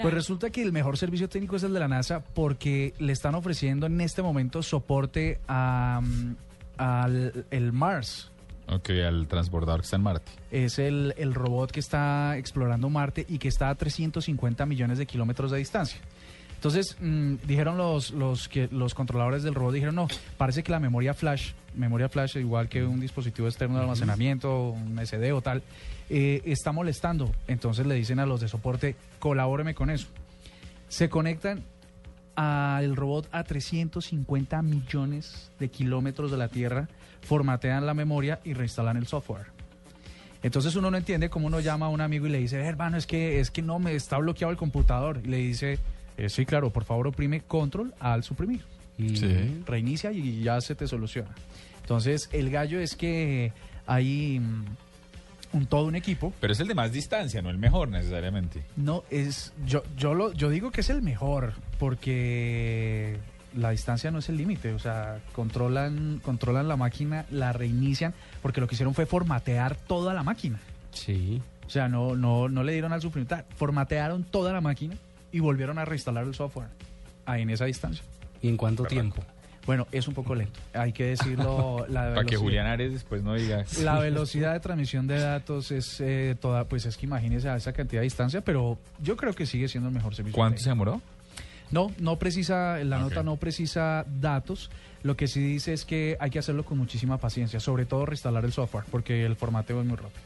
Pues resulta que el mejor servicio técnico es el de la NASA porque le están ofreciendo en este momento soporte a, mm, al el Mars. Ok, al transbordador que está en Marte. Es el, el robot que está explorando Marte y que está a 350 millones de kilómetros de distancia. Entonces, mm, dijeron los, los, que, los controladores del robot, dijeron, no, parece que la memoria flash, memoria flash igual que un dispositivo externo de almacenamiento, un SD o tal, eh, está molestando. Entonces le dicen a los de soporte, colabóreme con eso. Se conectan al robot a 350 millones de kilómetros de la Tierra, formatean la memoria y reinstalan el software. Entonces uno no entiende cómo uno llama a un amigo y le dice, hermano, es que, es que no me está bloqueado el computador. Y le dice, eh, sí, claro, por favor oprime control al suprimir. Y Sí. reinicia y ya se te soluciona. Entonces el gallo es que hay mm, un, todo un equipo. Pero es el de más distancia, no el mejor necesariamente. No, es. Yo, yo, lo, yo digo que es el mejor, porque la distancia no es el límite. O sea, controlan, controlan la máquina, la reinician, porque lo que hicieron fue formatear toda la máquina. Sí. O sea, no, no, no le dieron al suprimir, formatearon toda la máquina y volvieron a reinstalar el software ahí en esa distancia. ¿Y en cuánto tiempo? Bueno, es un poco lento. Hay que decirlo. La Para que Julián Ares después no diga. La velocidad de transmisión de datos es eh, toda, pues es que imagínese a esa cantidad de distancia, pero yo creo que sigue siendo el mejor servicio. ¿Cuánto se demoró? No, no precisa, la nota no precisa datos. Lo que sí dice es que hay que hacerlo con muchísima paciencia, sobre todo reinstalar el software, porque el formateo es muy rápido.